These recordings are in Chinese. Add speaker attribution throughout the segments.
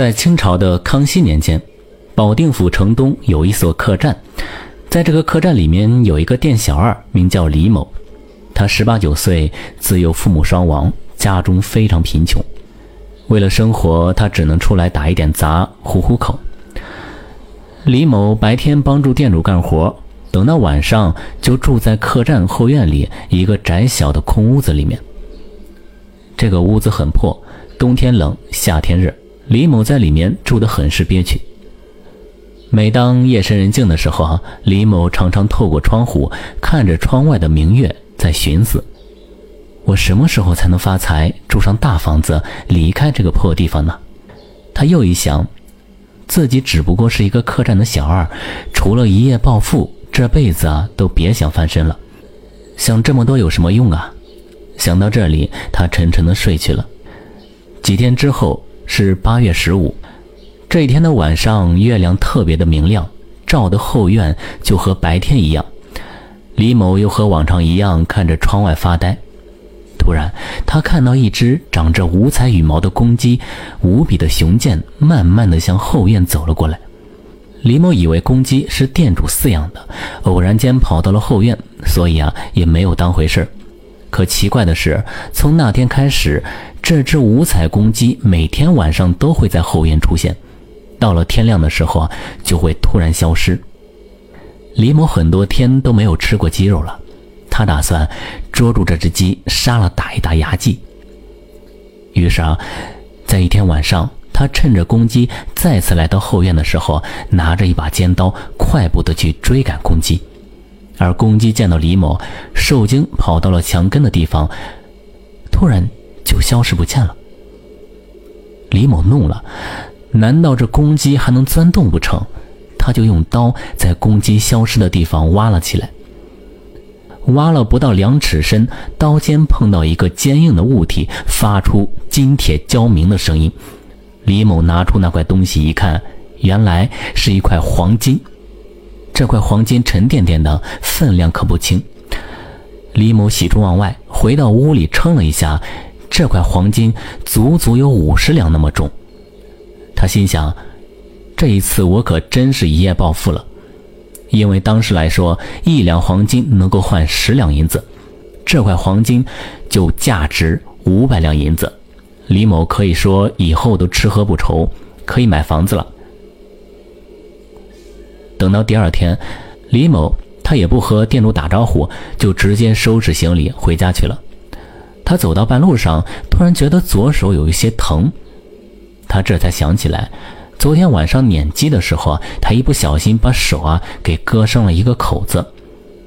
Speaker 1: 在清朝的康熙年间，保定府城东有一所客栈，在这个客栈里面有一个店小二，名叫李某。他十八九岁，自幼父母双亡，家中非常贫穷。为了生活，他只能出来打一点杂，糊糊口。李某白天帮助店主干活，等到晚上就住在客栈后院里一个窄小的空屋子里面。这个屋子很破，冬天冷，夏天热。李某在里面住得很是憋屈。每当夜深人静的时候，李某常常透过窗户看着窗外的明月，在寻思：我什么时候才能发财，住上大房子，离开这个破地方呢？他又一想，自己只不过是一个客栈的小二，除了一夜暴富，这辈子啊都别想翻身了。想这么多有什么用啊？想到这里，他沉沉的睡去了。几天之后。是八月十五，这一天的晚上，月亮特别的明亮，照的后院就和白天一样。李某又和往常一样看着窗外发呆。突然，他看到一只长着五彩羽毛的公鸡，无比的雄健，慢慢的向后院走了过来。李某以为公鸡是店主饲养的，偶然间跑到了后院，所以啊，也没有当回事儿可奇怪的是，从那天开始。这只五彩公鸡每天晚上都会在后院出现，到了天亮的时候，就会突然消失。李某很多天都没有吃过鸡肉了，他打算捉住这只鸡，杀了打一打牙祭。于是啊，在一天晚上，他趁着公鸡再次来到后院的时候，拿着一把尖刀，快步的去追赶公鸡。而公鸡见到李某，受惊跑到了墙根的地方，突然。就消失不见了。李某怒了，难道这公鸡还能钻洞不成？他就用刀在公鸡消失的地方挖了起来。挖了不到两尺深，刀尖碰到一个坚硬的物体，发出金铁交鸣的声音。李某拿出那块东西一看，原来是一块黄金。这块黄金沉甸甸的，分量可不轻。李某喜出望外，回到屋里称了一下。这块黄金足足有五十两那么重，他心想：这一次我可真是一夜暴富了。因为当时来说，一两黄金能够换十两银子，这块黄金就价值五百两银子。李某可以说以后都吃喝不愁，可以买房子了。等到第二天，李某他也不和店主打招呼，就直接收拾行李回家去了。他走到半路上，突然觉得左手有一些疼，他这才想起来，昨天晚上撵鸡的时候，他一不小心把手啊给割伤了一个口子。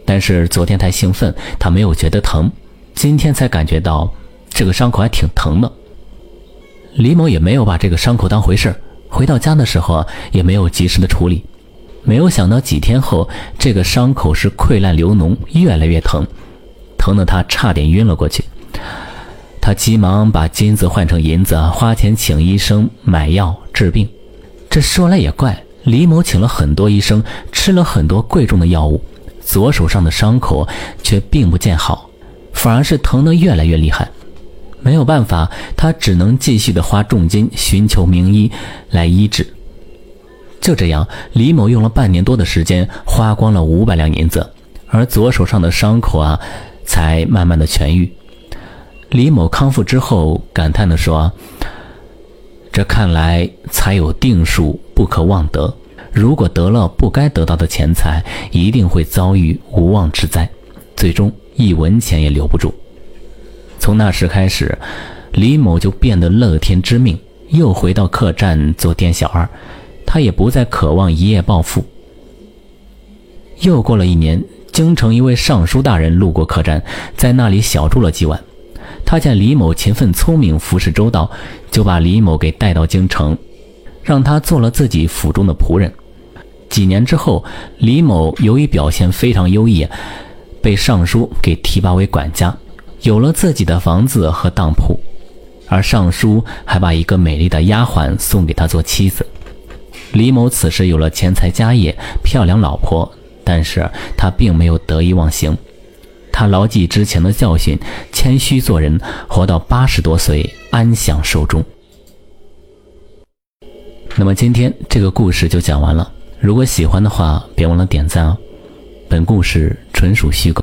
Speaker 1: 但是昨天太兴奋，他没有觉得疼，今天才感觉到这个伤口还挺疼的。李某也没有把这个伤口当回事回到家的时候，也没有及时的处理，没有想到几天后，这个伤口是溃烂流脓，越来越疼，疼得他差点晕了过去。他急忙把金子换成银子，花钱请医生买药治病。这说来也怪，李某请了很多医生，吃了很多贵重的药物，左手上的伤口却并不见好，反而是疼得越来越厉害。没有办法，他只能继续的花重金寻求名医来医治。就这样，李某用了半年多的时间，花光了五百两银子，而左手上的伤口啊，才慢慢的痊愈。李某康复之后，感叹地说：“这看来才有定数，不可妄得。如果得了不该得到的钱财，一定会遭遇无妄之灾，最终一文钱也留不住。”从那时开始，李某就变得乐天知命，又回到客栈做店小二。他也不再渴望一夜暴富。又过了一年，京城一位尚书大人路过客栈，在那里小住了几晚。他见李某勤奋聪明，服侍周到，就把李某给带到京城，让他做了自己府中的仆人。几年之后，李某由于表现非常优异，被尚书给提拔为管家，有了自己的房子和当铺，而尚书还把一个美丽的丫鬟送给他做妻子。李某此时有了钱财家业、漂亮老婆，但是他并没有得意忘形。他牢记之前的教训，谦虚做人，活到八十多岁，安享寿终。那么今天这个故事就讲完了。如果喜欢的话，别忘了点赞哦。本故事纯属虚构。